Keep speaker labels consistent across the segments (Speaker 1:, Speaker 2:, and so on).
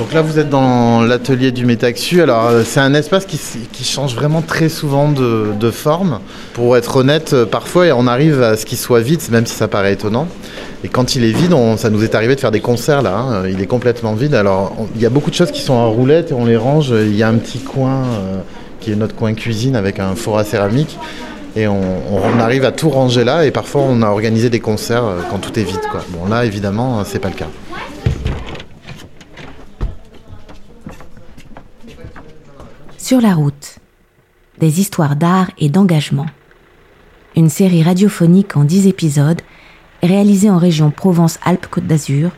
Speaker 1: Donc là, vous êtes dans l'atelier du Métaxu. Alors, euh, c'est un espace qui, change vraiment très souvent de, forme. Pour être honnête, euh, parfois, on arrive à ce qu'il soit vide, même si ça paraît étonnant. Et quand il est vide, ça nous est arrivé de faire des concerts là. Hein. Il est complètement vide. Alors, il y a beaucoup de choses qui sont en roulette et on les range. Il y a un petit coin euh, qui est notre coin cuisine avec un four à céramique. Et on, arrive à tout ranger là. Et parfois, on a organisé des concerts quand tout est vide. Bon, là, évidemment, c'est pas le cas.
Speaker 2: Sur la route, des histoires d'art et d'engagement. Une série radiophonique en 10 épisodes, réalisée en région Provence-Alpes-Côte d'Azur,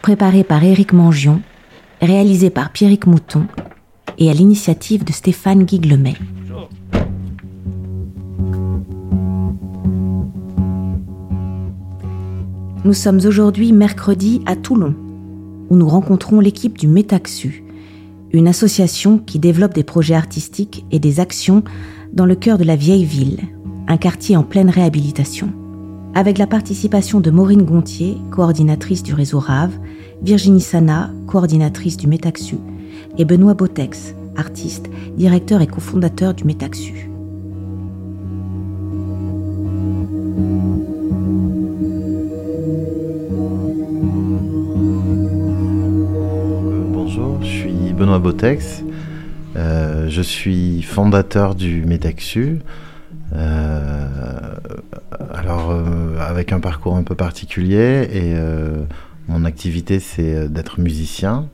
Speaker 2: préparée par Éric Mangion, réalisée par Pierrick Mouton et à l'initiative de Stéphane Guiglemet. Nous sommes aujourd'hui mercredi à Toulon, où nous rencontrons l'équipe du Métaxu, une association qui développe des projets artistiques et des actions dans le cœur de la vieille ville, un quartier en pleine réhabilitation. Avec la participation de Maureen Gontier, coordinatrice du réseau RAV, Virginie Sana, coordinatrice du Métaxu, et Benoît Botex, artiste, directeur et cofondateur du Métaxu.
Speaker 1: Benoît Botex. Euh, je suis fondateur du Métaxu. Euh, alors, euh, avec un parcours un peu particulier, et mon activité, c'est d'être musicien,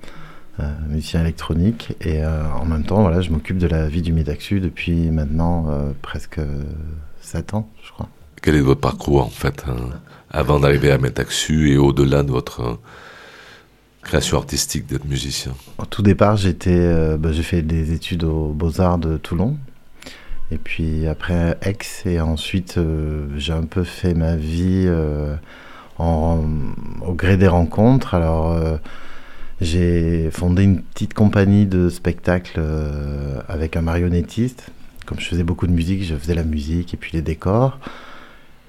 Speaker 1: musicien électronique, et en même temps, voilà, je m'occupe de la vie du Métaxu depuis maintenant presque 7 ans, je crois.
Speaker 3: Quel est votre parcours, en fait, hein, avant d'arriver à Métaxu et au-delà de votre création artistique d'être musicien?
Speaker 1: Au tout départ, euh, bah, j'ai fait des études aux Beaux-Arts de Toulon. Et puis après Aix, et ensuite euh, j'ai un peu fait ma vie euh, au gré des rencontres. Alors j'ai fondé une petite compagnie de spectacle avec un marionnettiste. Comme je faisais beaucoup de musique, je faisais la musique et puis les décors.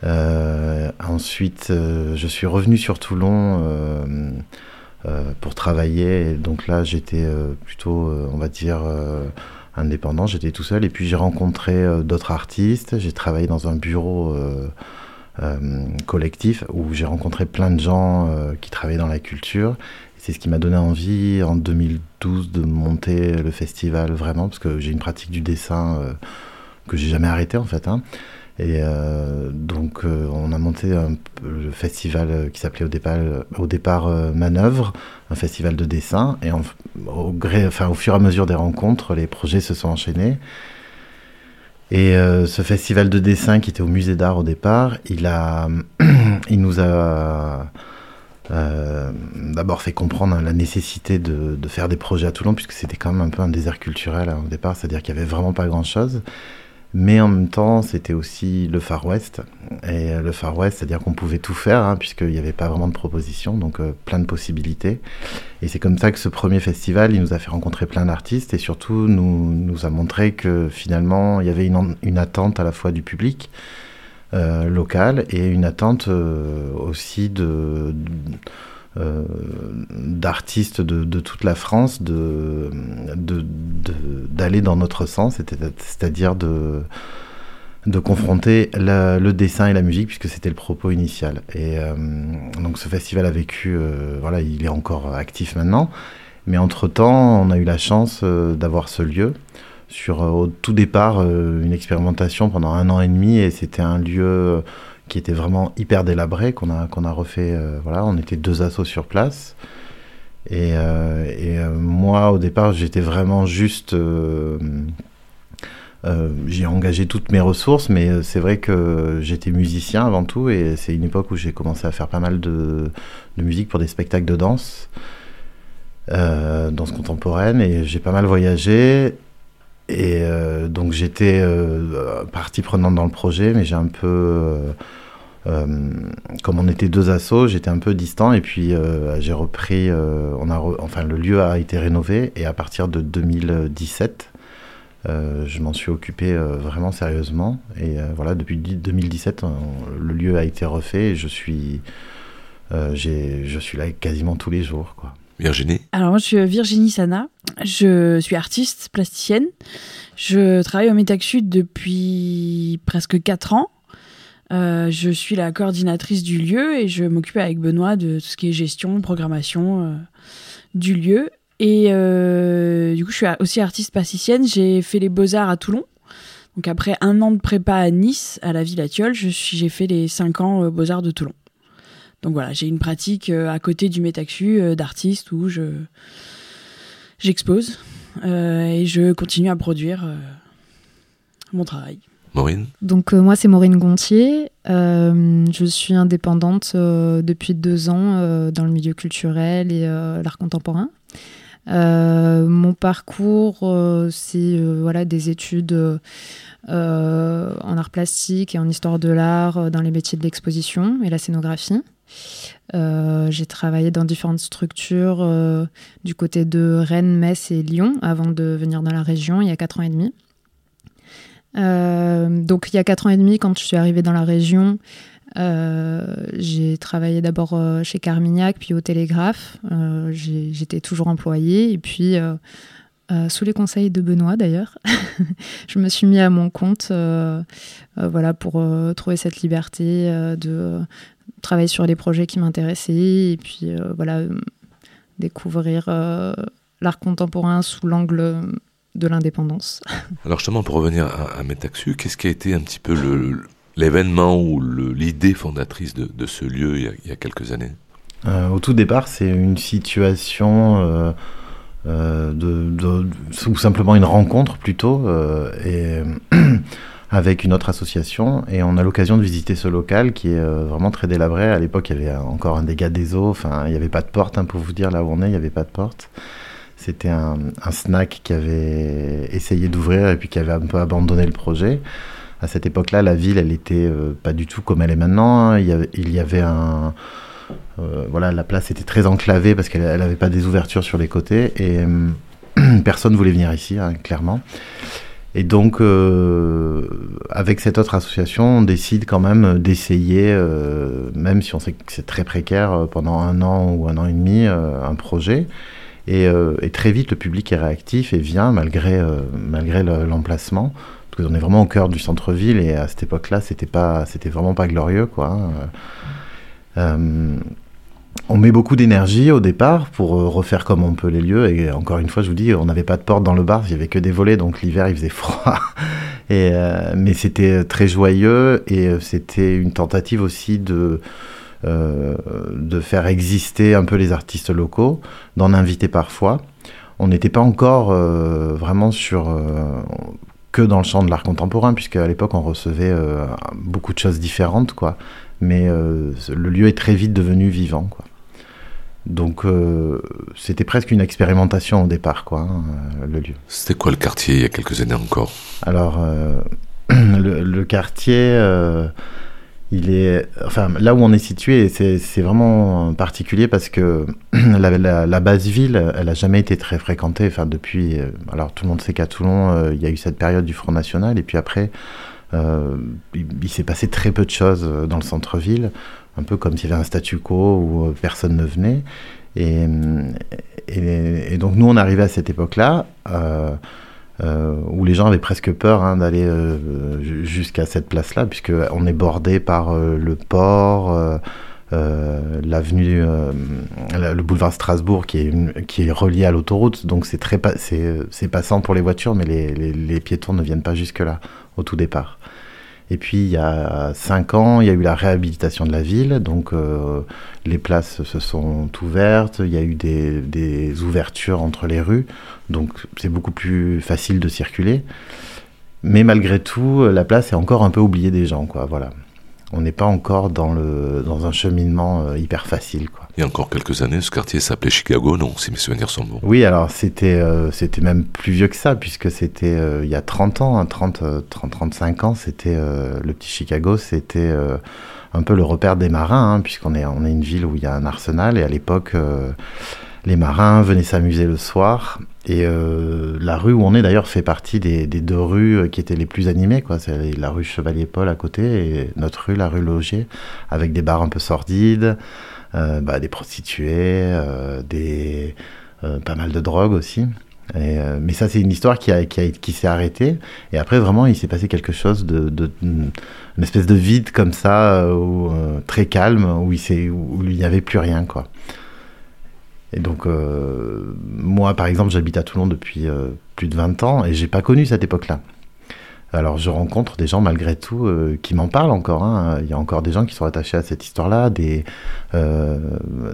Speaker 1: ensuite, je suis revenu sur Toulon pour travailler. Donc là, j'étais euh, plutôt, euh, on va dire, indépendant. J'étais tout seul. Et puis j'ai rencontré d'autres artistes. J'ai travaillé dans un bureau collectif où j'ai rencontré plein de gens qui travaillaient dans la culture. C'est ce qui m'a donné envie en 2012 de monter le festival vraiment parce que j'ai une pratique du dessin que j'ai jamais arrêté en fait. Hein. Et euh, donc, euh, on a monté un, le festival qui s'appelait au départ, au départ euh, Manœuvre, un festival de dessin. Et au, fur et à mesure des rencontres, les projets se sont enchaînés. Et ce festival de dessin qui était au musée d'art au départ, il, a, il nous a d'abord fait comprendre la nécessité de, de, faire des projets à Toulon, puisque c'était quand même un peu un désert culturel hein, au départ, c'est-à-dire qu'il n'y avait vraiment pas grand-chose. Mais en même temps, c'était aussi le Far West. Et le Far West, c'est-à-dire qu'on pouvait tout faire, hein, puisqu'il n'y avait pas vraiment de propositions, donc euh, plein de possibilités. Et c'est comme ça que ce premier festival, il nous a fait rencontrer plein d'artistes et surtout nous, a montré que finalement, il y avait une, attente à la fois du public euh, local et une attente euh, aussi de euh, d'artistes de, toute la France de, d'aller dans notre sens, c'est-à-dire de, de confronter le dessin et la musique, puisque c'était le propos initial. Et euh, donc ce festival a vécu, euh, voilà, il est encore actif maintenant, mais entre-temps, on a eu la chance d'avoir ce lieu sur au tout départ une expérimentation pendant un an et demi, et c'était un lieu qui était vraiment hyper délabré, qu'on a, a refait. Euh, voilà, on était deux assos sur place. Et, euh, et euh, moi, au départ, j'étais vraiment juste. j'ai engagé toutes mes ressources, mais c'est vrai que j'étais musicien avant tout, et c'est une époque où j'ai commencé à faire pas mal de, de, musique pour des spectacles de danse, danse contemporaine, et j'ai pas mal voyagé. Et donc j'étais partie prenante dans le projet, mais j'ai un peu euh, comme on était deux assos, j'étais un peu distant et puis euh, j'ai repris. Euh, on a enfin, le lieu a été rénové et à partir de 2017, je m'en suis occupé vraiment sérieusement. Et voilà, depuis 2017, le lieu a été refait et je suis, je suis là quasiment tous les jours. Quoi.
Speaker 3: Virginie
Speaker 4: Alors, moi, je suis Virginie Sana. Je suis artiste plasticienne. Je travaille au Métac depuis presque 4 ans. Euh, je suis la coordinatrice du lieu et je m'occupe avec Benoît de tout ce qui est gestion, programmation euh, du lieu. Et euh, du coup, je suis aussi artiste plasticienne. J'ai fait les beaux-arts à Toulon. Donc après un an de prépa à Nice, à la Villa j'ai fait les 5 ans beaux-arts de Toulon. Donc voilà, j'ai une pratique à côté du Métaxu d'artiste où je j'expose et je continue à produire mon travail.
Speaker 3: Maureen
Speaker 5: Donc euh, moi c'est Maureen Gontier, euh, je suis indépendante euh, depuis deux ans dans le milieu culturel et l'art contemporain. mon parcours c'est voilà des études en art plastique et en histoire de l'art dans les métiers de l'exposition et la scénographie. J'ai travaillé dans différentes structures du côté de Rennes, Metz et Lyon avant de venir dans la région il y a quatre ans et demi. Euh, donc il y a quatre ans et demi, quand je suis arrivée dans la région, euh, j'ai travaillé d'abord euh, chez Carmignac, puis au Télégraphe. J'étais toujours employée. Et puis, sous les conseils de Benoît d'ailleurs, je me suis mis à mon compte voilà, pour trouver cette liberté de travailler sur les projets qui m'intéressaient. Et puis, voilà, découvrir l'art contemporain sous l'angle de l'indépendance.
Speaker 3: Alors justement, pour revenir à, à Metaxu, qu'est-ce qui a été un petit peu l'événement ou l'idée fondatrice de, ce lieu il y a, quelques années?
Speaker 1: Euh, Au tout départ, c'est une situation euh, euh, de, ou simplement une rencontre plutôt, et avec une autre association, et on a l'occasion de visiter ce local qui est vraiment très délabré. À l'époque, il y avait encore un dégât des eaux, enfin, il n'y avait pas de porte, hein, pour vous dire là où on est, il n'y avait pas de porte. C'était un, snack qui avait essayé d'ouvrir et puis qui avait un peu abandonné le projet. À cette époque-là, la ville, elle était euh, pas du tout comme elle est maintenant. Hein. Il, y avait, un. Euh, voilà, la place était très enclavée parce qu'elle n'avait pas des ouvertures sur les côtés et personne personne voulait venir ici, hein, clairement. Et donc, euh, avec cette autre association, on décide quand même d'essayer, même si on sait que c'est très précaire, pendant un an ou un an et demi, un projet. Euh, et, très vite, le public est réactif et vient malgré, euh, malgré l'emplacement. Parce qu'on est vraiment au cœur du centre-ville et à cette époque-là, c'était pas, vraiment pas glorieux, quoi. Euh, on met beaucoup d'énergie au départ pour refaire comme on peut les lieux. Et encore une fois, je vous dis, on n'avait pas de porte dans le bar, il n'y avait que des volets, donc l'hiver il faisait froid. Et, mais c'était très joyeux et c'était une tentative aussi de, euh, de faire exister un peu les artistes locaux, d'en inviter parfois. On n'était pas encore euh, vraiment sur euh, que dans le champ de l'art contemporain, puisque à l'époque on recevait beaucoup de choses différentes, quoi. Mais le lieu est très vite devenu vivant, quoi. Donc c'était presque une expérimentation au départ, quoi, hein, le lieu.
Speaker 3: C'était quoi le quartier il y a quelques années encore?
Speaker 1: Alors le, le, quartier il est, enfin, là où on est situé, c'est vraiment particulier parce que la, base ville, elle a jamais été très fréquentée. Enfin, depuis, euh, alors tout le monde sait qu'à Toulon, euh, il y a eu cette période du Front National, et puis après, euh, il, s'est passé très peu de choses dans le centre-ville, un peu comme s'il y avait un statu quo où personne ne venait. Et, donc nous, on arrivait à cette époque-là. Euh, où les gens avaient presque peur hein, d'aller euh, jusqu'à cette place-là, puisqu'on est bordé par euh, le port, l'avenue, le boulevard Strasbourg qui est, relié à l'autoroute, donc c'est très c'est passant pour les voitures, mais les, piétons ne viennent pas jusque-là au tout départ. Et puis il y a cinq ans, il y a eu la réhabilitation de la ville, donc les places se sont ouvertes, il y a eu des, des ouvertures entre les rues, donc c'est beaucoup plus facile de circuler. Mais malgré tout, la place est encore un peu oubliée des gens, quoi. Voilà. On n'est pas encore dans, le, dans un cheminement euh, hyper facile, quoi.
Speaker 3: Il y a encore quelques années, ce quartier s'appelait Chicago, non Si mes souvenirs sont bons.
Speaker 1: Oui, alors c'était euh, c'était même plus vieux que ça, puisque c'était euh, il y a 30 ans, 30, 30 35 ans, c'était le petit Chicago, c'était un peu le repère des marins, hein, puisqu'on est, on est une ville où il y a un arsenal, et à l'époque les marins venaient s'amuser le soir. Et euh, la rue où on est d'ailleurs fait partie des, deux rues euh, qui étaient les plus animées. Quoi. C'est la rue Chevalier-Paul à côté et notre rue, la rue Logier, avec des bars un peu sordides, bah, des prostituées, pas mal de drogue aussi. mais ça, c'est une histoire qui, a, qui, qui s'est arrêtée. Et après, vraiment, il s'est passé quelque chose de, de, une espèce de vide comme ça, très calme, où il, où il n'y avait plus rien, quoi. Et donc, euh, moi, par exemple, j'habite à Toulon depuis euh, plus de 20 ans et j'ai pas connu cette époque-là. Alors, je rencontre des gens malgré tout euh, qui m'en parlent encore. Hein. Il y a encore des gens qui sont attachés à cette histoire-là, des,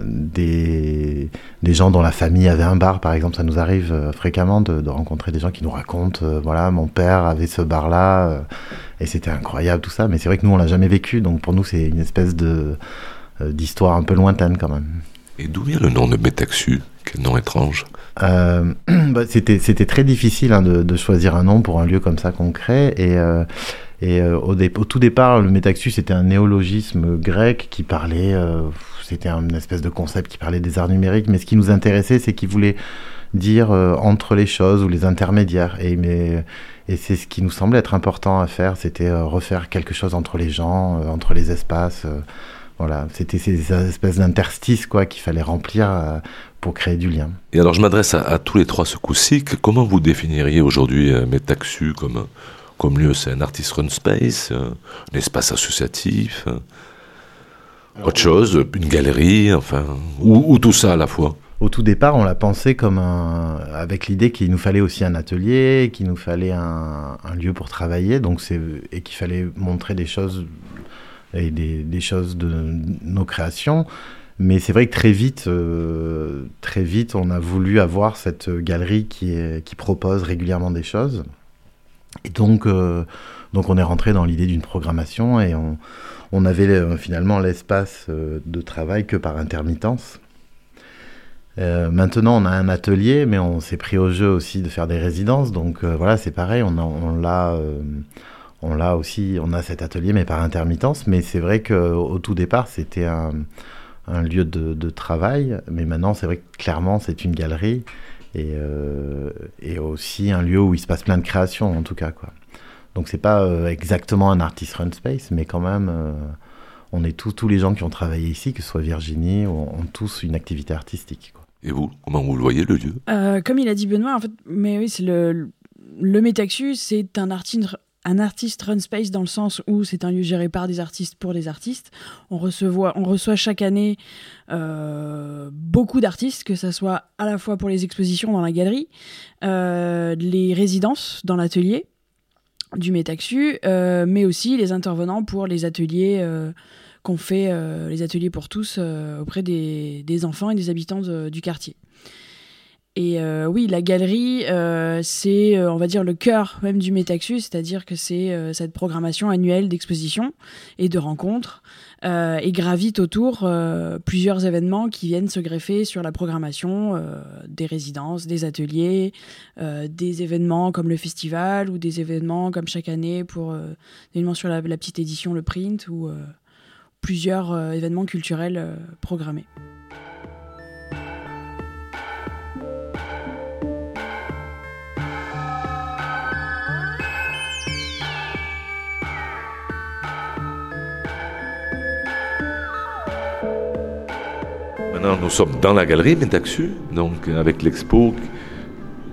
Speaker 1: des, des, gens dont la famille avait un bar, par exemple. Ça nous arrive fréquemment de, de, rencontrer des gens qui nous racontent voilà, mon père avait ce bar-là et c'était incroyable tout ça. Mais c'est vrai que nous, on l'a jamais vécu. Donc, pour nous, c'est une espèce de d'histoire un peu lointaine quand même.
Speaker 3: Et d'où vient le nom de Métaxu Quel nom étrange
Speaker 1: euh, bah, C'était très difficile hein, de, choisir un nom pour un lieu comme ça concret. Et, euh, et euh, au, tout départ, le Métaxu, c'était un néologisme grec qui parlait, euh, c'était une espèce de concept qui parlait des arts numériques. Mais ce qui nous intéressait, c'est qu'il voulait dire entre les choses ou les intermédiaires. Et c'est ce qui nous semblait être important à faire, c'était refaire quelque chose entre les gens, entre les espaces. Voilà, c'était ces espèces d'interstices quoi qu'il fallait remplir euh, pour créer du lien.
Speaker 3: Et alors je m'adresse à, tous les trois ce coup-ci. Comment vous définiriez aujourd'hui euh, Metaxu comme, comme lieu C'est un artist run space, euh, un espace associatif, autre chose, une galerie, enfin, ou, tout ça à la fois?
Speaker 1: Au tout départ, on l'a pensé comme un, avec l'idée qu'il nous fallait aussi un atelier, qu'il nous fallait un, un, lieu pour travailler, donc c'est et qu'il fallait montrer des choses et des, choses de nos créations. Mais c'est vrai que très vite, euh, très vite, on a voulu avoir cette galerie qui, propose régulièrement des choses. Et donc, euh, donc on est rentré dans l'idée d'une programmation et on, on avait euh, finalement l'espace de travail que par intermittence. maintenant, on a un atelier, mais on s'est pris au jeu aussi de faire des résidences. Donc voilà, c'est pareil, on, on l'a on l'a aussi, on a cet atelier, mais par intermittence. Mais c'est vrai qu'au tout départ, c'était un, lieu de, travail. Mais maintenant, c'est vrai que clairement, c'est une galerie euh, et, aussi un lieu où il se passe plein de créations, en tout cas. Quoi. Donc, c'est pas euh, exactement un artist run space, mais quand même, euh, on est tous, tous les gens qui ont travaillé ici, que ce soit Virginie, ont, ont tous une activité artistique.
Speaker 3: Et vous, comment vous le voyez, le lieu?
Speaker 4: Comme il a dit Benoît, en fait, mais oui, c'est le, le Métaxu, c'est un artiste un artiste run space dans le sens où c'est un lieu géré par des artistes pour des artistes. On, on reçoit chaque année euh, beaucoup d'artistes, que ce soit à la fois pour les expositions dans la galerie, euh, les résidences dans l'atelier du Métaxu, euh, mais aussi les intervenants pour les ateliers qu'on fait, les ateliers pour tous auprès des, des, enfants et des habitants du quartier. Et euh, oui, la galerie, euh, c'est, euh, on va dire, le cœur même du Métaxus, c'est-à-dire que c'est cette programmation annuelle d'expositions et de rencontres, et gravite autour plusieurs événements qui viennent se greffer sur la programmation des résidences, des ateliers, des événements comme le festival ou des événements comme chaque année pour événements sur la, petite édition, le print ou plusieurs événements culturels programmés.
Speaker 3: Nous sommes dans la galerie Métaxu, donc avec l'expo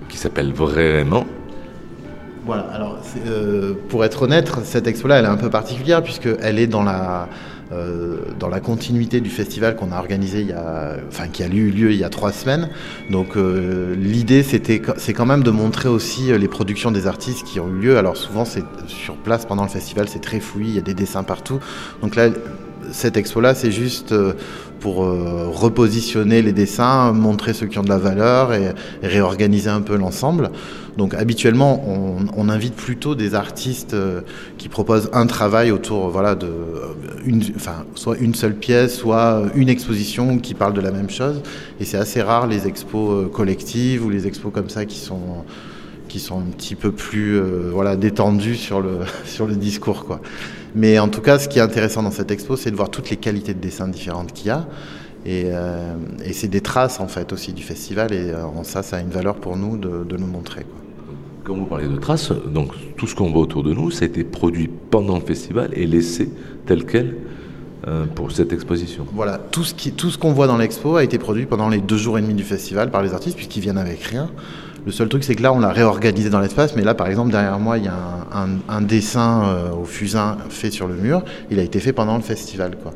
Speaker 3: qui s'appelle Vraiment.
Speaker 1: Voilà, alors euh, pour être honnête, cette expo-là, elle est un peu particulière puisqu'elle est dans la, euh, dans la continuité du festival qu'on a organisé il y a, enfin qui a eu lieu il y a trois semaines. Donc euh, l'idée, c'était, c'est quand même de montrer aussi les productions des artistes qui ont eu lieu. Alors souvent, c'est sur place pendant le festival, c'est très fouillis, il y a des dessins partout. Donc là, cette expo-là, c'est juste pour euh, repositionner les dessins, montrer ceux qui ont de la valeur et, réorganiser un peu l'ensemble. Donc habituellement, on, invite plutôt des artistes euh, qui proposent un travail autour, voilà, de euh, une, enfin, soit une seule pièce, soit une exposition qui parle de la même chose. Et c'est assez rare les expos collectives ou les expos comme ça qui sont qui sont un petit peu plus voilà détendus sur le sur le discours quoi. Mais en tout cas, ce qui est intéressant dans cette expo, c'est de voir toutes les qualités de dessin différentes qu'il y a. Et, euh, c'est des traces en fait aussi du festival et euh, en ça, ça a une valeur pour nous de, de nous montrer. Quoi.
Speaker 3: Quand vous parlez de traces, donc tout ce qu'on voit autour de nous, ça a été produit pendant le festival et laissé tel quel euh, pour cette exposition.
Speaker 1: Voilà, tout ce, qui, tout ce qu'on voit dans l'expo a été produit pendant les deux jours et demi du festival par les artistes, puisqu'ils viennent avec rien. Le seul truc, c'est que là, on l'a réorganisé dans l'espace, mais là, par exemple, derrière moi, il y a un, dessin euh, au fusain fait sur le mur. Il a été fait pendant le festival, quoi.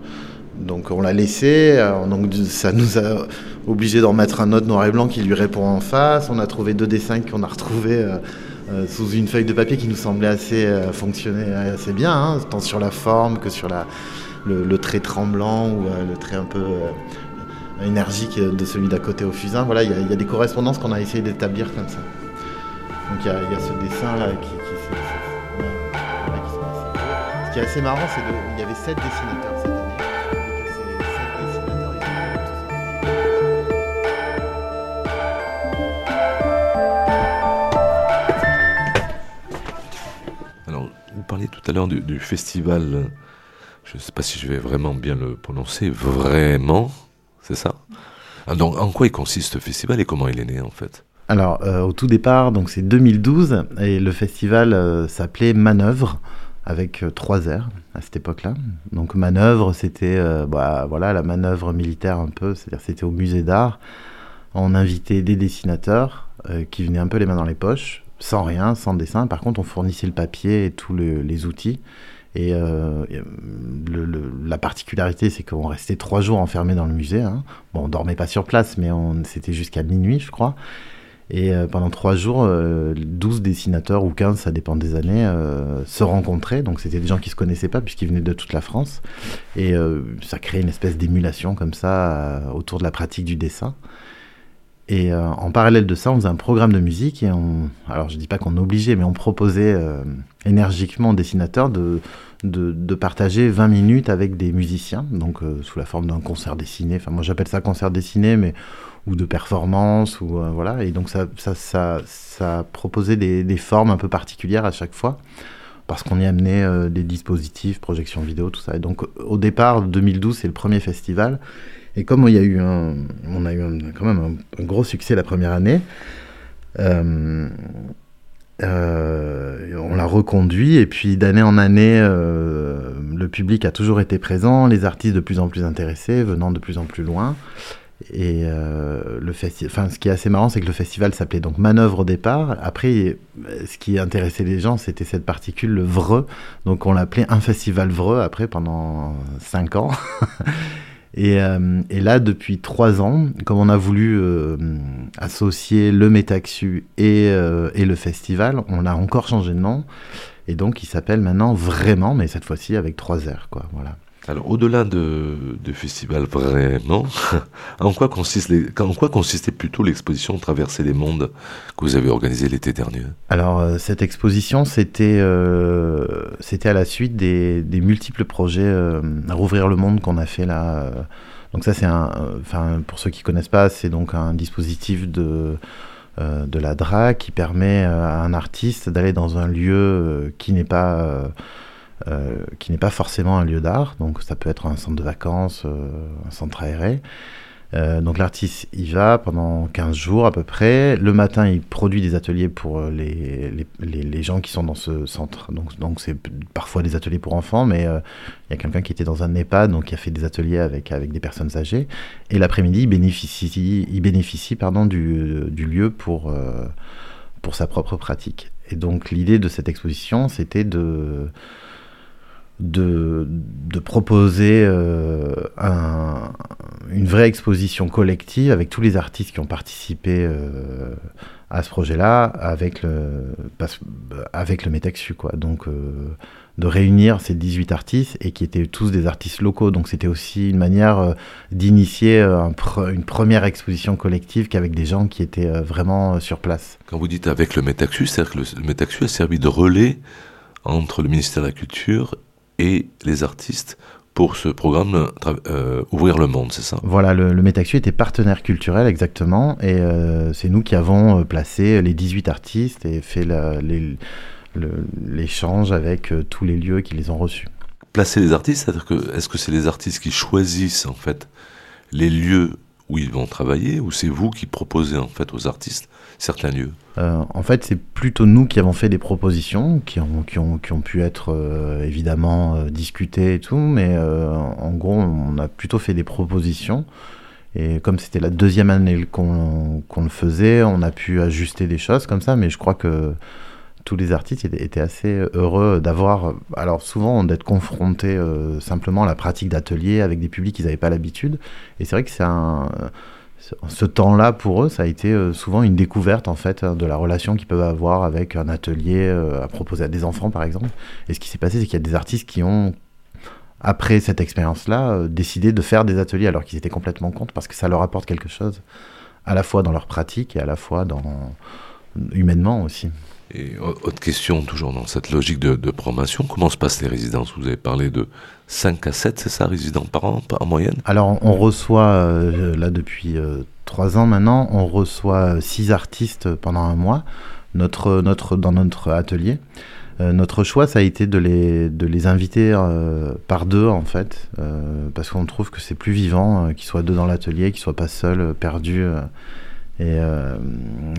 Speaker 1: Donc on l'a laissé, euh, donc ça nous a obligé d'en mettre un autre noir et blanc qui lui répond en face. On a trouvé deux dessins qu'on a retrouvés sous une feuille de papier qui nous semblait assez fonctionner assez bien, hein, tant sur la forme que sur le, trait tremblant ou euh, le trait un peu euh, énergique de celui d'à côté au fusain. Voilà, il y, a des correspondances qu'on a essayé d'établir comme ça. Donc il y, a ce dessin là qui, qui, Ce qui est assez marrant, c'est qu'il y avait sept dessinateurs cette année.
Speaker 3: Alors, vous parliez tout à l'heure du, festival je ne sais pas si je vais vraiment bien le prononcer, vraiment, c'est ça ah, Donc en quoi il consiste ce festival et comment il est né en fait?
Speaker 1: Alors euh, au tout départ, donc c'est 2012 et le festival euh, s'appelait Manœuvre avec euh, trois R à cette époque-là. Donc manœuvre, c'était bah, voilà la manœuvre militaire un peu, c'est-à-dire c'était au musée d'art. On invitait des dessinateurs qui venaient un peu les mains dans les poches, sans rien, sans dessin. Par contre, on fournissait le papier et tous les outils. Et euh, la particularité, c'est qu'on restait trois jours enfermés dans le musée. Hein. Bon, on dormait pas sur place, mais c'était jusqu'à minuit, je crois. Et euh, pendant trois jours, 12 euh, dessinateurs ou 15, ça dépend des années, se rencontraient. Donc c'était des gens qui se connaissaient pas puisqu'ils venaient de toute la France. Et ça créait une espèce d'émulation comme ça autour de la pratique du dessin. Et en parallèle de ça, on faisait un programme de musique et alors je dis pas qu'on obligeait, mais on proposait énergiquement aux dessinateurs de, de, partager 20 minutes avec des musiciens, donc euh, sous la forme d'un concert dessiné. Enfin, moi j'appelle ça concert dessiné, mais ou de performance, ou euh, voilà. Et donc ça, ça, ça, proposait des, des, formes un peu particulières à chaque fois, parce qu'on y amenait euh, des dispositifs, projections vidéo, tout ça. Et donc au départ, 2012, c'est le premier festival. Et comme il y a eu un, on a eu quand même un, gros succès la première année. Euh, on l'a reconduit et puis d'année en année, euh, le public a toujours été présent, les artistes de plus en plus intéressés, venant de plus en plus loin. Et euh, le enfin, ce qui est assez marrant, c'est que le festival s'appelait donc Manœuvre au départ. Après, ce qui intéressait les gens, c'était cette particule, le vreux. Donc on l'appelait un festival vreux après pendant cinq ans. Euh, et, là, depuis trois ans, comme on a voulu euh, associer le Métaxu et, euh, et, le festival, on a encore changé de nom. Et donc, il s'appelle maintenant Vraiment, mais cette fois-ci avec trois R. Quoi, voilà.
Speaker 3: Alors, au-delà de, du festival vraiment, en quoi, consiste en quoi consistait plutôt l'exposition Traverser les mondes que vous avez organisée l'été dernier?
Speaker 1: Alors, euh, cette exposition, c'était euh, c'était à la suite des, des multiples projets euh, rouvrir le monde qu'on a fait là. donc ça, c'est un, enfin, pour ceux qui connaissent pas, c'est donc un dispositif de de la DRA qui permet à un artiste d'aller dans un lieu qui n'est pas euh, qui n'est pas forcément un lieu d'art, donc ça peut être un centre de vacances, euh, un centre aéré. Euh, donc l'artiste y va pendant 15 jours à peu près. Le matin, il produit des ateliers pour les, les, les, gens qui sont dans ce centre. Donc donc c'est parfois des ateliers pour enfants, mais il y a quelqu'un qui était dans un EHPAD, donc qui a fait des ateliers avec, avec des personnes âgées. Et l'après-midi, il bénéficie, il bénéficie pardon, du, du lieu pour, pour sa propre pratique. Et donc l'idée de cette exposition, c'était de de, de proposer euh, un, une vraie exposition collective avec tous les artistes qui ont participé euh, à ce projet-là, avec le, avec le Métexu, quoi. Donc, euh, de réunir ces 18 artistes et qui étaient tous des artistes locaux. Donc, c'était aussi une manière d'initier un une première exposition collective qu'avec des gens qui étaient vraiment sur place.
Speaker 3: Quand vous dites avec le Métaxu, c'est-à-dire que le, le a servi de relais entre le ministère de la Culture et les artistes pour ce programme euh, Ouvrir le Monde, c'est ça?
Speaker 1: Voilà, le, le Métaxu était partenaire culturel exactement, et euh, c'est nous qui avons euh, placé les 18 artistes et fait l'échange avec tous les lieux qui les ont reçus.
Speaker 3: Placer les artistes, c'est-à-dire que est-ce que c'est les artistes qui choisissent en fait les lieux où ils vont travailler ou c'est vous qui proposez en fait aux artistes certains lieux
Speaker 1: euh, En fait, c'est plutôt nous qui avons fait des propositions qui ont, qui ont, qui ont pu être euh, évidemment euh, discutées et tout, mais en gros, on a plutôt fait des propositions. Et comme c'était la deuxième année qu'on le faisait, on a pu ajuster des choses comme ça, mais je crois que tous les artistes étaient assez heureux d'avoir, alors souvent d'être confrontés simplement à la pratique d'atelier avec des publics qu'ils n'avaient pas l'habitude. Et c'est vrai que c'est un, ce temps-là, pour eux, ça a été euh, souvent une découverte en fait de la relation qu'ils peuvent avoir avec un atelier euh, à proposer à des enfants, par exemple. Et ce qui s'est passé, c'est qu'il y a des artistes qui ont, après cette expérience-là, euh, décidé de faire des ateliers alors qu'ils étaient complètement contre, parce que ça leur apporte quelque chose, à la fois dans leur pratique et à la fois dans humainement aussi.
Speaker 3: Et autre question, toujours dans cette logique de, promotion, comment se passent les résidences? Vous avez parlé de 5 à 7, c'est ça, résidents par an, en moyenne?
Speaker 1: Alors, on reçoit, euh, là, depuis euh, 3 ans maintenant, on reçoit 6 artistes pendant un mois. Notre, notre, dans notre atelier. Euh, notre choix, ça a été de les, de les inviter euh, par deux, en fait, euh, parce qu'on trouve que c'est plus vivant qu'ils soient deux dans l'atelier, qu'ils soient pas seuls, perdus et, euh,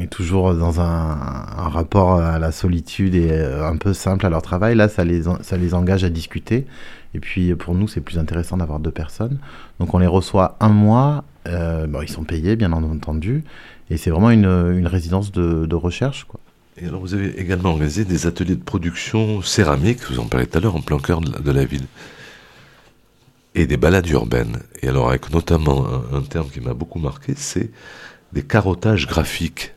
Speaker 1: et, toujours dans un, rapport à la solitude et euh, un peu simple à leur travail. Là, ça les, ça les engage à discuter. Et puis pour nous, c'est plus intéressant d'avoir deux personnes. Donc on les reçoit un mois. Euh, bon, ils sont payés, bien entendu. Et c'est vraiment une, une, résidence de, de recherche.
Speaker 3: Et alors vous avez également organisé des ateliers de production céramique, vous en parlez tout à l'heure, en plein cœur de la, ville. Et des balades urbaines. Et alors avec notamment un terme qui m'a beaucoup marqué, c'est des carottages graphiques.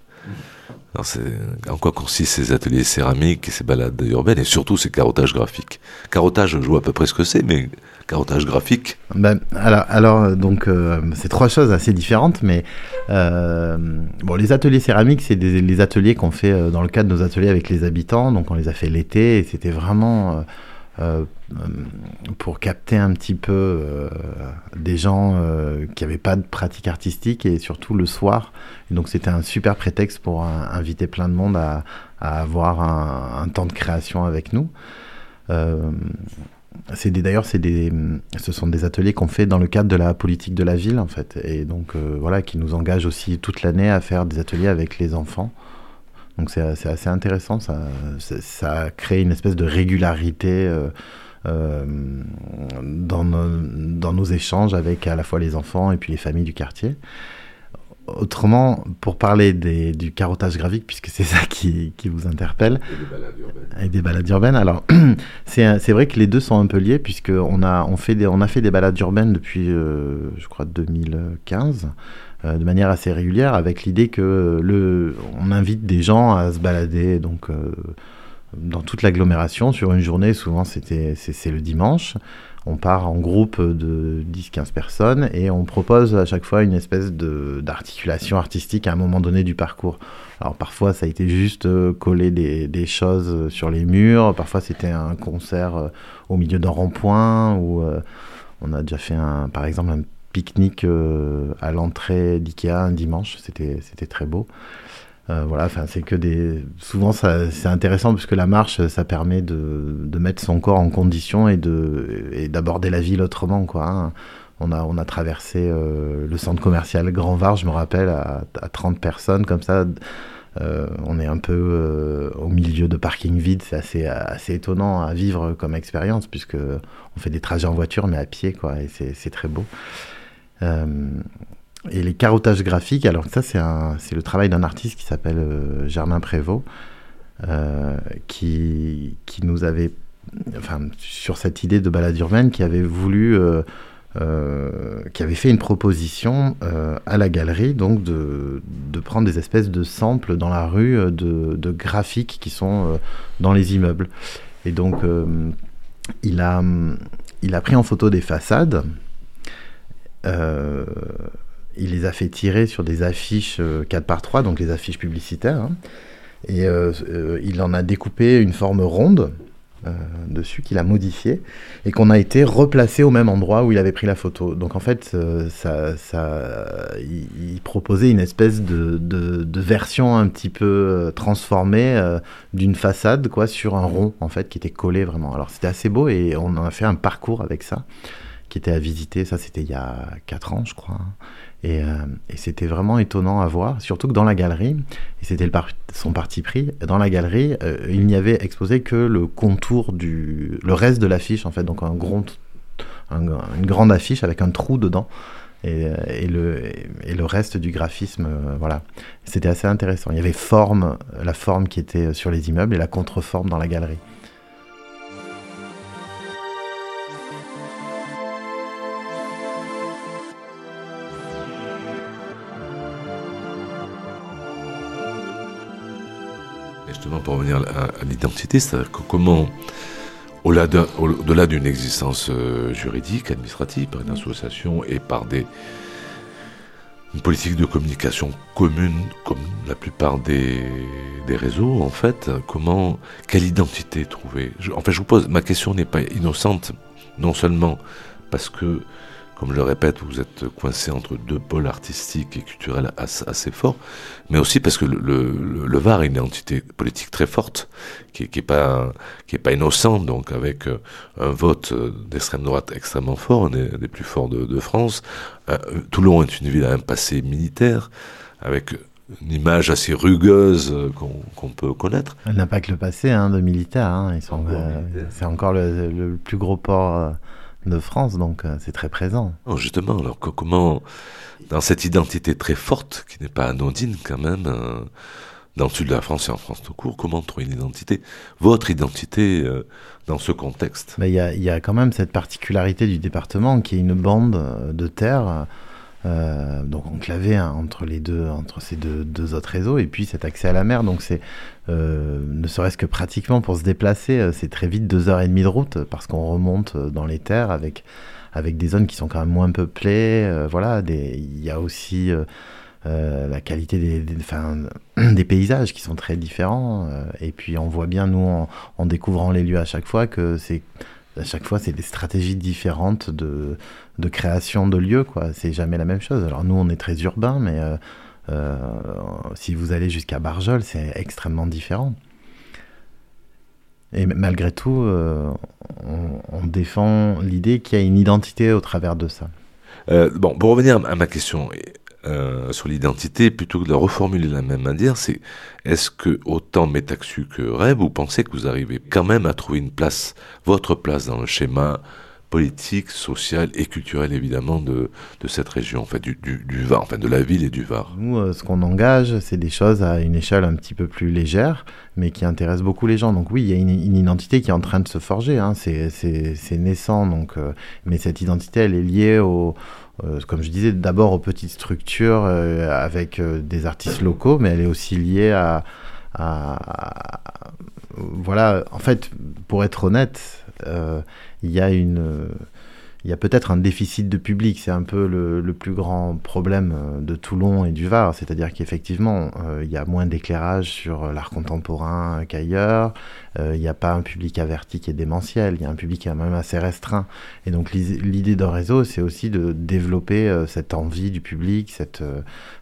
Speaker 3: En quoi consistent ces ateliers céramiques et ces balades urbaines et surtout ces carottages graphiques? Carottage, je vois à peu près ce que c'est, mais carottage graphique?
Speaker 1: Ben, alors, alors, donc, euh, c'est trois choses assez différentes, mais euh, bon, les ateliers céramiques, c'est les ateliers qu'on fait euh, dans le cadre de nos ateliers avec les habitants, donc on les a fait l'été et c'était vraiment. Euh, euh, pour capter un petit peu euh, des gens euh, qui n'avaient pas de pratique artistique et surtout le soir. Et donc c'était un super prétexte pour inviter plein de monde à, avoir un, temps de création avec nous. c'est d'ailleurs des ce sont des ateliers qu'on fait dans le cadre de la politique de la ville en fait et donc voilà qui nous engage aussi toute l'année à faire des ateliers avec les enfants donc c'est assez intéressant, ça, ça crée une espèce de régularité euh, euh, dans, nos, dans, nos, échanges avec à la fois les enfants et puis les familles du quartier. Autrement, pour parler des, du carottage graphique, puisque c'est ça qui, qui, vous interpelle,
Speaker 3: et des balades urbaines,
Speaker 1: alors c'est vrai que les deux sont un peu liés, puisqu'on a, on fait des, on a fait des balades urbaines depuis, euh, je crois, 2015. Euh, de manière assez régulière avec l'idée que le, on invite des gens à se balader donc euh, dans toute l'agglomération sur une journée. Souvent, c'est le dimanche. On part en groupe de 10-15 personnes et on propose à chaque fois une espèce d'articulation artistique à un moment donné du parcours. Alors parfois ça a été juste euh, coller des, des choses sur les murs, parfois c'était un concert euh, au milieu d'un rond-point ou euh, on a déjà fait un, par exemple un pique-nique à l'entrée d'IKEA un dimanche, c'était très beau. Euh, voilà, c'est que des. Souvent c'est intéressant parce la marche, ça permet de, mettre son corps en condition et de d'aborder la ville autrement. Hein. On a traversé euh, le centre commercial Grand Var, je me rappelle, à, à 30 personnes comme ça. Euh, on est un peu au milieu de parking vide, c'est assez, étonnant à vivre comme expérience puisque on fait des trajets en voiture mais à pied quoi et c'est très beau. Et les carottages graphiques, alors ça c'est le travail d'un artiste qui s'appelle euh, Germain Prévost, euh, qui, nous avait, enfin sur cette idée de balade urbaine, qui avait voulu, euh, qui avait fait une proposition à la galerie, donc de, prendre des espèces de samples dans la rue de, graphiques qui sont dans les immeubles. Et donc il, a, il a pris en photo des façades. Il les a fait tirer sur des affiches 4 par 3 donc les affiches publicitaires. Hein, et euh, euh, il en a découpé une forme ronde euh, dessus qu'il a modifié et qu'on a été replacé au même endroit où il avait pris la photo. Donc en fait, ça, il, proposait une espèce de, version un petit peu transformée d'une façade quoi sur un rond en fait qui était collé vraiment. Alors c'était assez beau et on a fait un parcours avec ça qui était à visiter. Ça, c'était il y a 4 ans, je crois. Et, c'était vraiment étonnant à voir, surtout que dans la galerie, et c'était son parti pris, dans la galerie, il n'y avait exposé que le contour du. le reste de l'affiche, en fait, donc un grand, une grande affiche avec un trou dedans. Et, et, le, et, le, reste du graphisme, voilà. C'était assez intéressant. Il y avait forme, la forme qui était sur les immeubles et la contreforme dans la galerie.
Speaker 3: Revenir à, l'identité, c'est-à-dire que comment, au-delà d'une existence euh, juridique, administrative, par une association et par des, une politique de communication commune, comme la plupart des, des réseaux, en fait, comment, quelle identité trouver? En fait, je vous pose, ma question n'est pas innocente, non seulement parce que comme je le répète, vous êtes coincé entre deux pôles artistiques et culturels assez, forts, mais aussi parce que le, Var est une entité politique très forte, qui n'est pas, qui est pas innocente, donc avec euh, un vote euh, d'extrême droite extrêmement fort, un des, plus forts de, France. Euh, Toulon est une ville à un passé militaire, avec une image assez rugueuse qu'on peut connaître.
Speaker 1: Elle n'a pas que le passé hein, de militaire, hein. c'est encore le, plus gros port de France, donc euh, c'est très présent.
Speaker 3: justement, alors comment, dans cette identité très forte, qui n'est pas anodine quand même, euh, dans le sud de la France et en France tout court, comment trouver une identité, votre identité euh, dans ce contexte?
Speaker 1: Bah, Il y, a, quand même cette particularité du département qui est une bande de terre euh, donc enclavé hein, entre les deux, entre ces deux, autres réseaux, et puis cet accès à la mer. Donc c'est, euh, ne serait-ce que pratiquement pour se déplacer, euh, c'est très vite deux heures et demie de route parce qu'on remonte dans les terres avec avec des zones qui sont quand même moins peuplées. voilà, il y a aussi la qualité des, paysages qui sont très différents. et puis on voit bien, nous, en, découvrant les lieux à chaque fois, que c'est à chaque fois, c'est des stratégies différentes de, de création de lieux, quoi. C'est jamais la même chose. Alors nous, on est très urbain, mais euh, euh, si vous allez jusqu'à Barjol, c'est extrêmement différent. Et malgré tout, euh, on, défend l'idée qu'il y a une identité au travers de ça.
Speaker 3: bon, pour revenir à ma question sur l'identité, plutôt que de la reformuler de la même manière, c'est est-ce que autant Métaxu que Rêve, vous pensez que vous arrivez quand même à trouver une place, votre place dans le schéma politique, sociale et culturelle évidemment de, de cette région, en du, du, du, Var, enfin de la ville et du Var?
Speaker 1: Nous, euh, ce qu'on engage, c'est des choses à une échelle un petit peu plus légère, mais qui intéressent beaucoup les gens. Donc oui, il y a une, une identité qui est en train de se forger, hein. c'est naissant, donc, euh, mais cette identité, elle est liée au, euh, comme je disais, d'abord aux petites structures avec des artistes locaux, mais elle est aussi liée à, à, voilà, en fait, pour être honnête, il y a une il y a peut-être un déficit de public, c'est un peu le, plus grand problème euh, de Toulon et du Var, c'est-à-dire qu'effectivement, euh, il y a moins d'éclairage sur l'art contemporain qu'ailleurs, euh, il n'y a pas un public averti qui est démentiel, il y a un public quand même assez restreint. Et donc l'idée d'un réseau, c'est aussi de développer cette envie du public, cette,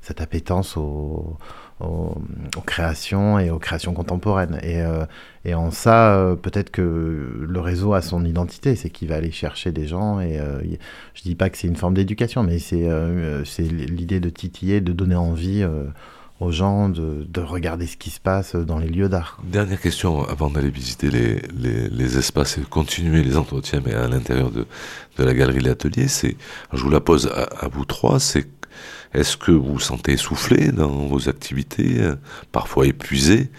Speaker 1: cette appétence au aux, créations et aux créations contemporaines. Et, euh, en ça, euh, peut-être que le réseau a son identité, c'est qu'il va aller chercher des gens. Et euh, je dis pas que c'est une forme d'éducation, mais c'est c'est l'idée de titiller, de donner envie aux gens de, de, regarder ce qui se passe dans les lieux d'art.
Speaker 3: Dernière question avant d'aller visiter les, les, les, espaces et continuer les entretiens, mais à l'intérieur de, de la galerie L'Atelier, c'est, je vous la pose à, à vous trois, c'est est-ce que vous vous sentez essoufflé dans vos activités, euh, parfois épuisé,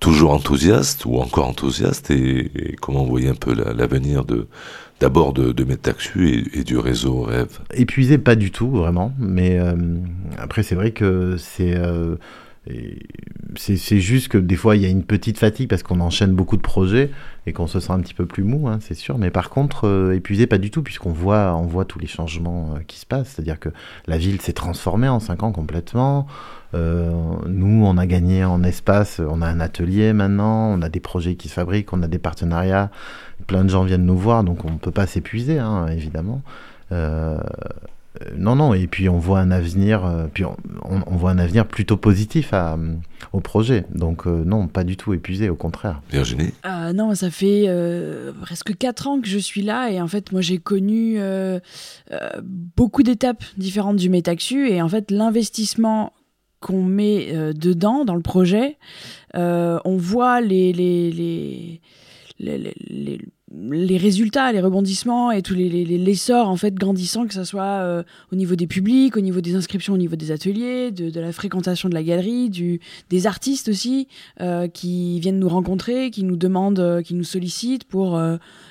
Speaker 3: toujours enthousiaste ou encore enthousiaste et, comment vous voyez un peu l'avenir de d'abord de, de Metaxu et, du réseau Rêve?
Speaker 1: Épuisé, pas du tout, vraiment. Mais euh, après, c'est vrai que c'est euh, c'est juste que des fois il y a une petite fatigue parce qu'on enchaîne beaucoup de projets et qu'on se sent un petit peu plus mou, hein, c'est sûr. Mais par contre, euh, épuisé pas du tout puisqu'on voit, on voit tous les changements euh, qui se passent. C'est-à-dire que la ville s'est transformée en 5 ans complètement. Euh, nous, on a gagné en espace, on a un atelier maintenant, on a des projets qui se fabriquent, on a des partenariats. Plein de gens viennent nous voir, donc on ne peut pas s'épuiser, hein, évidemment. Non, non, et puis on voit un avenir, euh, puis on, on, voit un avenir plutôt positif à, au projet. Donc non, pas du tout épuisé, au contraire.
Speaker 3: Virginie?
Speaker 4: Non, ça fait presque 4 ans que je suis là et en fait, moi j'ai connu beaucoup d'étapes différentes du Métaxu et en fait, l'investissement qu'on met dedans, dans le projet, on voit les, les, les les, les, résultats, les rebondissements et tous les, l'essor en fait grandissant, que ce soit euh, au niveau des publics, au niveau des inscriptions, au niveau des ateliers, de, la fréquentation de la galerie, du, des artistes aussi euh, qui viennent nous rencontrer, qui nous demandent, euh, qui nous sollicitent pour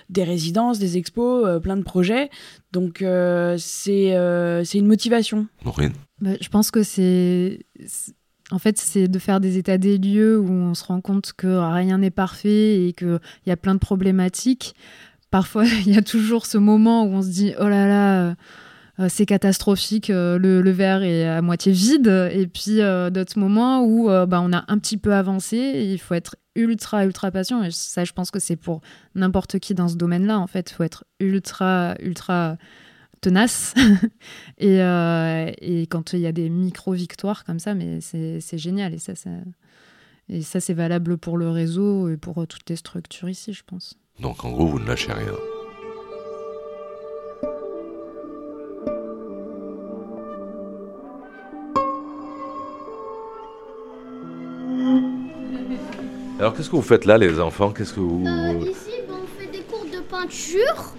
Speaker 4: des résidences, des expos, plein de projets. Donc c'est c'est une motivation.
Speaker 5: Bah, je pense que c'est en fait, c'est de faire des états des lieux où on se rend compte que rien n'est parfait et qu'il y a plein de problématiques. Parfois, il y a toujours ce moment où on se dit Oh là là, euh, c'est catastrophique, euh, le, verre est à moitié vide. Et puis euh, d'autres moments où bah, on a un petit peu avancé et il faut être ultra, ultra patient. Et ça, je pense que c'est pour n'importe qui dans ce domaine-là. En fait, il faut être ultra, ultra tenace. et, euh, et, quand il y a des micro-victoires comme ça, mais c'est génial. Et ça, ça et ça, c'est valable pour le réseau et pour toutes les structures ici, je pense.
Speaker 3: Donc, en gros, vous ne lâchez rien. Alors, qu'est-ce que vous faites là, les enfants? Qu'est-ce que vous...
Speaker 6: Euh, ici, on fait des cours de peinture.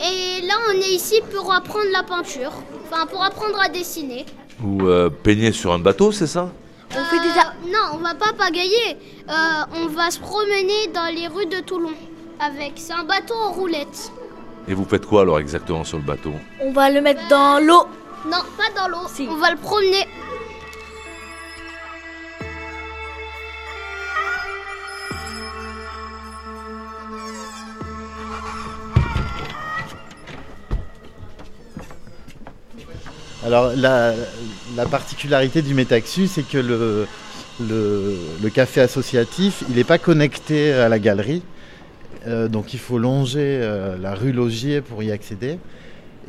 Speaker 6: Et là, on est ici pour apprendre la peinture, enfin pour apprendre à dessiner.
Speaker 3: Vous euh, peignez sur un bateau, c'est ça?
Speaker 6: On fait des euh, Non, on va pas pagailler. Euh, on va se promener dans les rues de Toulon avec. C'est un bateau en roulette.
Speaker 3: Et vous faites quoi alors exactement sur le bateau?
Speaker 7: On va le mettre dans l'eau.
Speaker 6: Non, pas dans l'eau. On va le promener.
Speaker 1: Alors la, particularité du Métaxu, c'est que le, café associatif, il n'est pas connecté à la galerie. Euh, donc il faut longer euh, la rue Logier pour y accéder.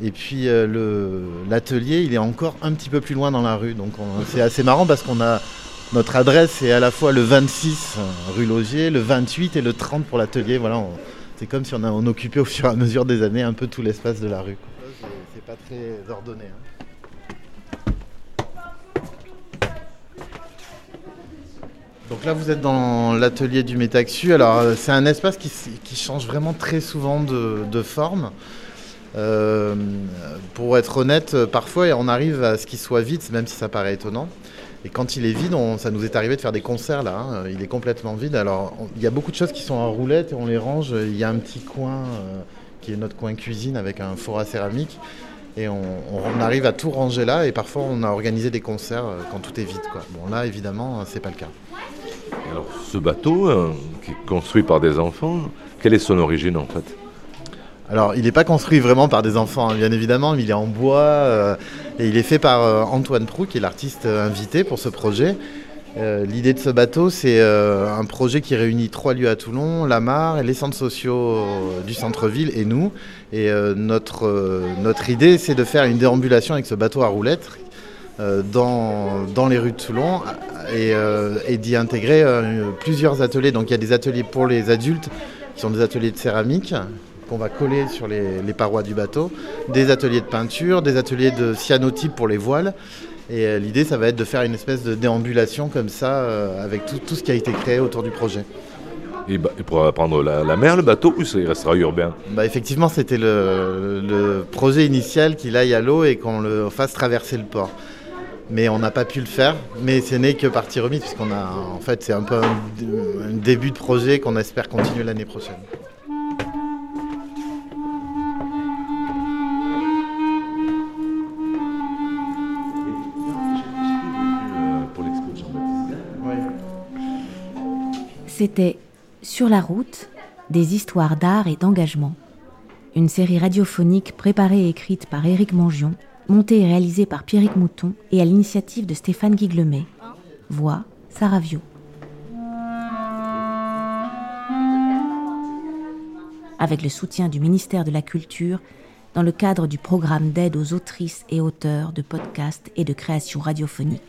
Speaker 1: Et puis euh, l'atelier, il est encore un petit peu plus loin dans la rue. Donc c'est assez marrant parce qu'on a notre adresse est à la fois le 26 rue Logier, le 28 et le 30 pour l'atelier. Voilà, c'est comme si on, a, occupait au fur et à mesure des années un peu tout l'espace de la rue. C'est pas très ordonné. Hein. Donc là, vous êtes dans l'atelier du Métaxu. Alors, euh, c'est un espace qui, change vraiment très souvent de, forme. Euh, pour être honnête, parfois, on arrive à ce qu'il soit vide, même si ça paraît étonnant. Et quand il est vide, ça nous est arrivé de faire des concerts là. Hein. Il est complètement vide. Alors, il y a beaucoup de choses qui sont en roulette et on les range. Il y a un petit coin euh, qui est notre coin cuisine avec un four à céramique. Et on, arrive à tout ranger là. Et parfois, on a organisé des concerts quand tout est vide. Bon, là, évidemment, c'est pas le cas.
Speaker 3: Alors, ce bateau, euh, qui est construit par des enfants, quelle est son origine en fait?
Speaker 1: Alors, il n'est pas construit vraiment par des enfants, hein, bien évidemment, mais il est en bois euh, et il est fait par euh, Antoine Prou, qui est l'artiste invité pour ce projet. L'idée de ce bateau, c'est un projet qui réunit trois lieux à Toulon, la mare, les centres sociaux du centre-ville et nous. Et notre idée, c'est de faire une déambulation avec ce bateau à roulettes dans, dans les rues de Toulon euh, et, d'y intégrer euh, plusieurs ateliers. Donc il y a des ateliers pour les adultes qui sont des ateliers de céramique qu'on va coller sur les, parois du bateau, des ateliers de peinture, des ateliers de cyanotype pour les voiles. Et euh, l'idée, ça va être de faire une espèce de déambulation comme ça, avec tout, ce qui a été créé autour du projet.
Speaker 3: Et, bah, pour apprendre la, mer, le bateau, ou ça restera urbain?
Speaker 1: Bah, Effectivement, c'était le, le, projet initial qu'il aille à l'eau et qu'on le fasse traverser le port mais on n'a pas pu le faire. Mais ce n'est que partie remise, puisqu'on a, en fait, c'est un peu un, début de projet qu'on espère continuer l'année prochaine.
Speaker 2: C'était Sur la route, des histoires d'art et d'engagement. Une série radiophonique préparée et écrite par Éric Mangion monté et réalisé par Pierrick Mouton et à l'initiative de Stéphane Guiglemet. Voix Saravio. Avec le soutien du ministère de la Culture dans le cadre du programme d'aide aux autrices et auteurs de podcasts et de création radiophonique.